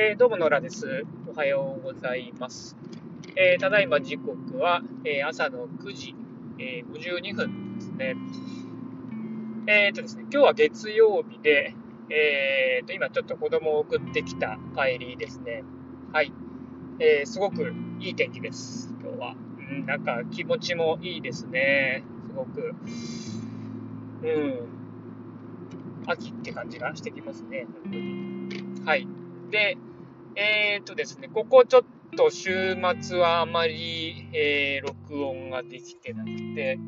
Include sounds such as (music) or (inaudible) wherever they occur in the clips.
えー、どうも野良です。おはようございます。えー、ただいま時刻は、えー、朝の9時、え52分ですね。えっとですね、今日は月曜日で、えーと、今ちょっと子供を送ってきた帰りですね。はい。えすごくいい天気です、今日は。うん、なんか気持ちもいいですね。すごく。うん。秋って感じがしてきますね、本当に。はい。で、えー、っとですね、ここちょっと週末はあまり、えー、録音ができてなくて、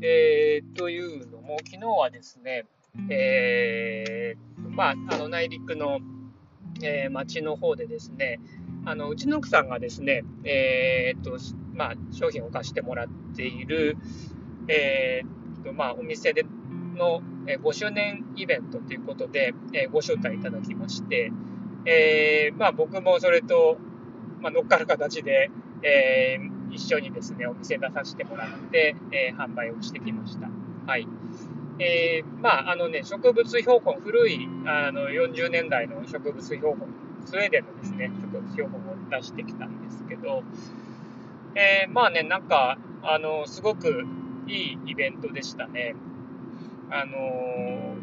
えー、というのも、昨日はですね、えー、まあ、あの内陸の、えー、町の方でですね、あのうちの奥さんがですね、えー、とまあ、商品を貸してもらっている、えー、とまあ、お店での5周年イベントということで、えご招待いただきまして、えー、まあ、僕もそれと、まあ、乗っかる形で、えー、一緒にですね、お店出させてもらって、えー、販売をしてきました。はい。えー、まあ、あのね、植物標本、古い、あの、40年代の植物標本、スウェーデンのですね、植物標本を出してきたんですけど、えー、まあね、なんか、あの、すごくいいイベントでしたね。あの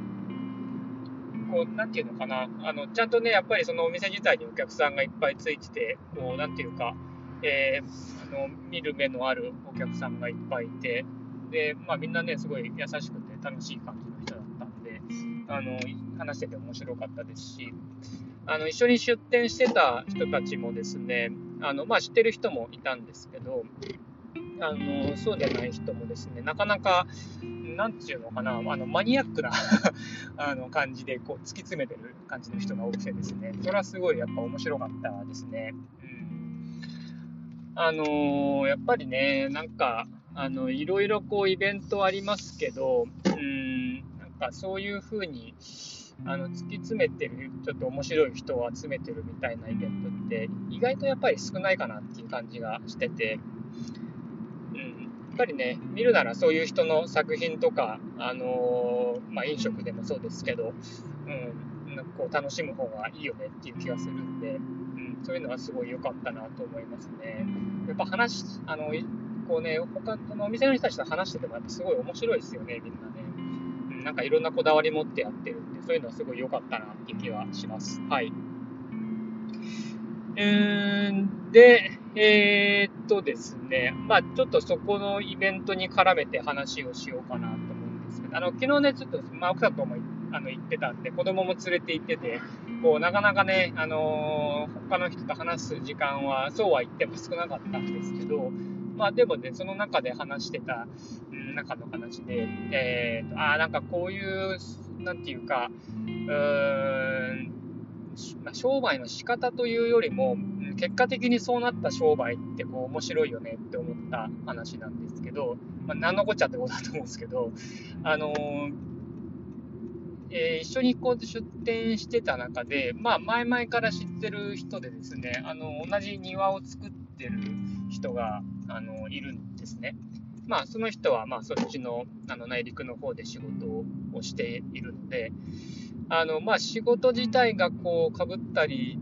なんていうのかな、あの、ちゃんとね、やっぱりそのお店自体にお客さんがいっぱいついてて、こう、なんていうか、えー、あの、見る目のあるお客さんがいっぱいいて、で、まあみんなね、すごい優しくて楽しい感じの人だったんで、あの、話してて面白かったですし、あの、一緒に出店してた人たちもですね、あの、まあ知ってる人もいたんですけど、あの、そうでない人もですね、なかなか、なんていうのかな、あのマニアックな (laughs) あの感じでこう突き詰めてる感じの人が多くてですね、それはすごいやっぱ面白かったですね。うん、あの、やっぱりね、なんか、あの、いろいろこうイベントありますけど、うん、なんかそういうふうに、あの突き詰めてる、ちょっと面白い人を集めてるみたいなイベントって、意外とやっぱり少ないかなっていう感じがしてて、っぱりね、見るならそういう人の作品とか、あのー、まあ、飲食でもそうですけど、うん、こう楽しむ方がいいよねっていう気がするんで、うん、そういうのはすごい良かったなと思いますね。やっぱ話、あの、こうね、他のお店の人たちと話しててもやっぱすごい面白いですよね、みんなね。うん、なんかいろんなこだわり持ってやってるんで、そういうのはすごい良かったなっていう気はします。はい。うん、で、えー、っとですね、まあちょっとそこのイベントに絡めて話をしようかなと思うんですけど、あの、昨日ね、ちょっと、まあ奥さんともあの行ってたんで、子供も連れて行ってて、こう、なかなかね、あのー、他の人と話す時間は、そうは言っても少なかったんですけど、まあでもね、その中で話してた、うん、中の話で、えー、と、ああ、なんかこういう、なんていうか、うーん、商売の仕方というよりも、結果的にそうなった商売ってこう面白いよねって思った話なんですけど、まあ、何のこっちゃってことだと思うんですけど、あの、えー、一緒にこう出店してた中で、まあ、前々から知ってる人でですね、あの同じ庭を作ってる人があのいるんですね。まあ、その人はまあそっちのあの内陸の方で仕事をしているので、あのまあ、仕事自体がこうかぶったり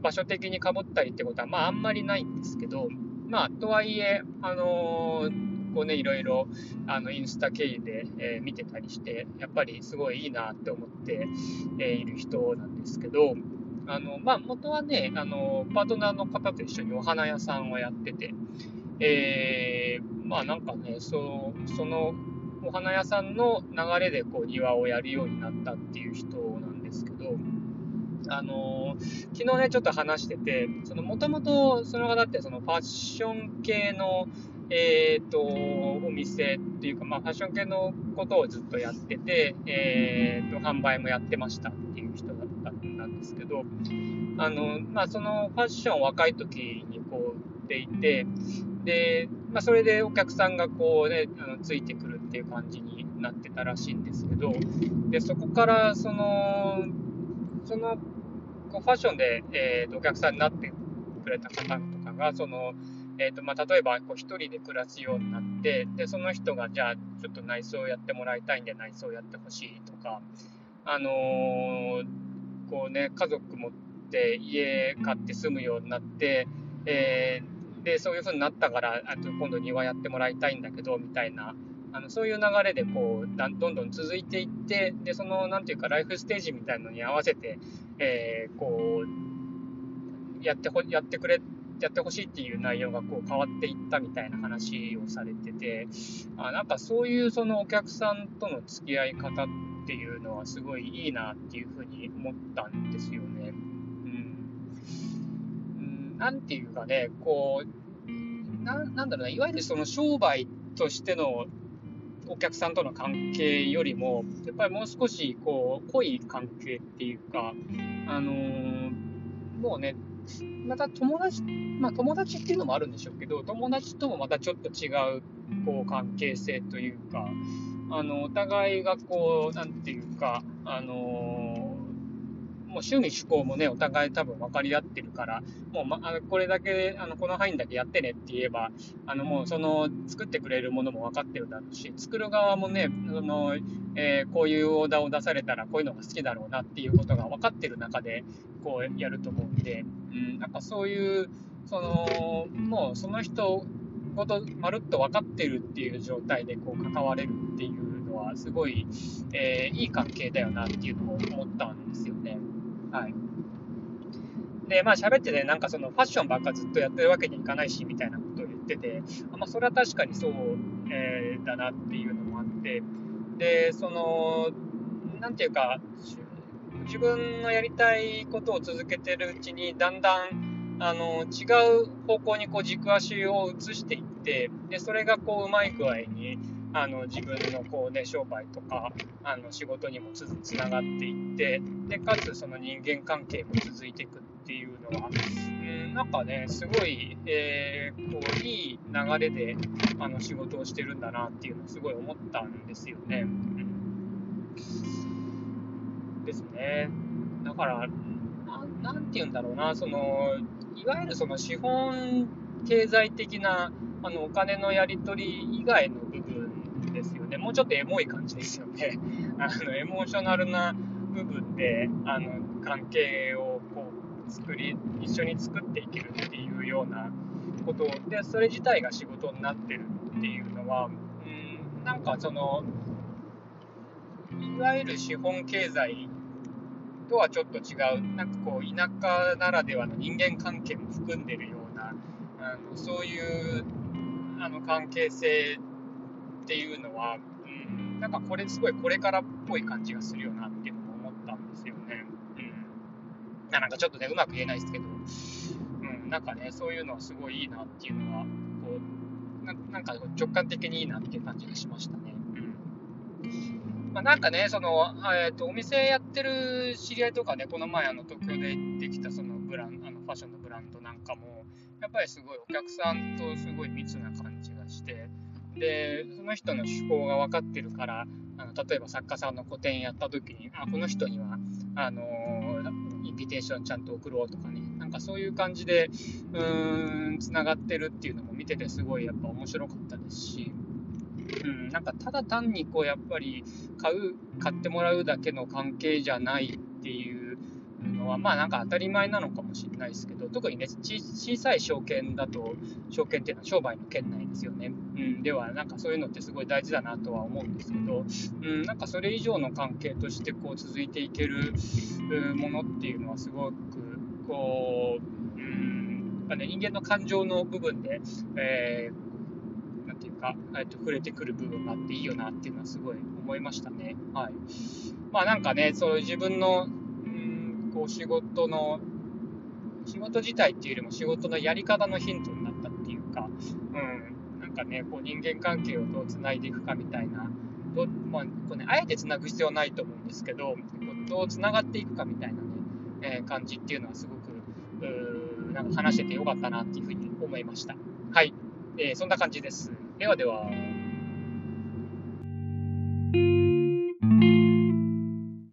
場所的にかぶったりってことは、まあ、あんまりないんですけど、まあ、とはいえ、あのー、こうね、いろいろ、あの、インスタ経由で、えー、見てたりして、やっぱりすごいいいなって思って、えー、いる人なんですけど、あの、まあ、元はね、あの、パートナーの方と一緒にお花屋さんをやってて、えー、まあなんかね、そそのお花屋さんの流れでこう庭をやるようになったっていう人なんですけど、あのー、昨日ね、ちょっと話してて、もともとその方ってそのファッション系の、え、ー、と、お店っていうか、まあ、ファッション系のことをずっとやってて、えっ、ー、と、販売もやってましたっていう人だったんですけど、あの、まあ、そのファッション若い時にこう、売っていて、で、まあ、それでお客さんがこうね、あのついてくるっていう感じになってたらしいんですけど、で、そこから、その、そのこうファッションで、えーと、お客さんになってくれた方とかが、その、えーとまあ、例えばこう1人で暮らすようになって、で、その人が、じゃあ、ちょっと内装やってもらいたいんで、内装やってほしいとか、あのー、こうね、家族もって家買って住むようになって、えー、でそういう風になったからあと今度庭やってもらいたいんだけどみたいなあのそういう流れでこうだどんどん続いていってでそのなんていうかライフステージみたいのに合わせて、えー、こうやってほやってくれやってほしいっていう内容がこう変わっていったみたいな話をされててあなんかそういうそのお客さんとの付き合い方っていうのはすごいいいなっていうふうに思ったんですよね。うん、なんていうかねこうななんだろうな、いわゆるその商売としてのお客さんとの関係よりも、やっぱりもう少しこう濃い関係っていうか、あのー、もうね、また友達、まあ友達っていうのもあるんでしょうけど、友達ともまたちょっと違うこう関係性というか、あのお互いがこう、なんていうか、あのーもう趣味趣向もね、お互い多分分かり合ってるから、もう、ま、あのこれだけ、あのこの範囲だけやってねって言えば、あのもうその作ってくれるものも分かってるだろうし、作る側もね、そのえー、こういうオーダーを出されたらこういうのが好きだろうなっていうことが分かってる中で、こうやると思うんで、うん、なんかそういう、その、もうその人ごとまるっと分かってるっていう状態でこう関われるっていうのは、すごい、えー、いい関係だよなっていうのを思ったんですよね。はい。で、まあ喋ってね、なんかそのファッションばっかずっとやってるわけにいかないし、みたいなことを言ってて、まあそれは確かにそう、えー、だなっていうのもあって、で、その、なんていうか、自分のやりたいことを続けてるうちに、だんだん、あの、違う方向にこう軸足を移していって、で、それがこう、うまい具合に、あの自分のこう、ね、商売とかあの仕事にもつつながっていってでかつその人間関係も続いていくっていうのは、うん、なんかねすごい、えー、こういい流れであの仕事をしてるんだなっていうのをすごい思ったんですよね。うん、ですね。だからななんて言うんだろうなそのいわゆるその資本経済的なあのお金のやり取り以外の部分で。もうちょっとエモい感じですよね。(laughs) あのエモーショナルな部分であの関係をこう作り一緒に作っていけるっていうようなことでそれ自体が仕事になってるっていうのは、うん、なんかそのいわゆる資本経済とはちょっと違うなんかこう田舎ならではの人間関係も含んでるようなあのそういうあの関係性は、うん、なんかこれすごいこれからっぽい感じがするよなっていうのも思ったんですよね。うん。なんかちょっとね、うまく言えないですけど、うん、なんかね、そういうのはすごいいいなっていうのは、こう、ななんか直感的にいいなっていう感じがしましたね。うん。まあ、なんかね、その、え、ー、と、お店やってる知り合いとかね、この前、あの、東京でできたそのブラン、あの、ファッションのブランドなんかも、やっぱりすごいお客さんとすごい密な感じがして、でその人の趣向が分かってるからあの例えば作家さんの個展やった時にあこの人にはあのインビテーションちゃんと送ろうとかね。なんかそういう感じでうんつながってるっていうのも見ててすごいやっぱ面白かったですし、うん、なんかただ単にこうやっぱり買う買ってもらうだけの関係じゃないっていうは、まあなんか当たり前なのかもしれないですけど、特にね、小さい証券だと、証券っていうのは商売の圏内ですよね。うん、では、なんかそういうのってすごい大事だなとは思うんですけど、うん、なんかそれ以上の関係としてこう続いていけるものっていうのはすごく、こう、うん、やっね、人間の感情の部分で、えー、なんていうか、えっと、触れてくる部分があっていいよなっていうのはすごい思いましたね。はい。まあなんかね、そう自分のこう仕事の、仕事自体っていうよりも仕事のやり方のヒントになったっていうか、うん、なんかね、こう人間関係をどうつないでいくかみたいな、どまあこうね、あえてつなぐ必要はないと思うんですけど、どうつながっていくかみたいなね、えー、感じっていうのはすごく、うなんか話しててよかったなっていうふうに思いました。はい。えー、そんな感じです。ではでは。